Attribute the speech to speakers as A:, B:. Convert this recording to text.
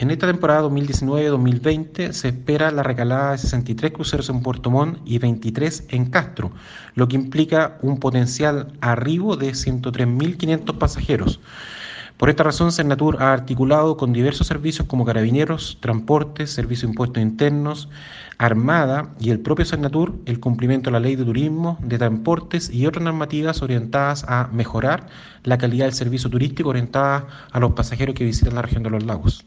A: En esta temporada 2019-2020 se espera la recalada de 63 cruceros en Puerto Montt y 23 en Castro, lo que implica un potencial arribo de 103.500 pasajeros. Por esta razón, Senatur ha articulado con diversos servicios como carabineros, transportes, servicio de impuestos internos, Armada y el propio Senatur el cumplimiento de la ley de turismo, de transportes y otras normativas orientadas a mejorar la calidad del servicio turístico orientada a los pasajeros que visitan la región de los lagos.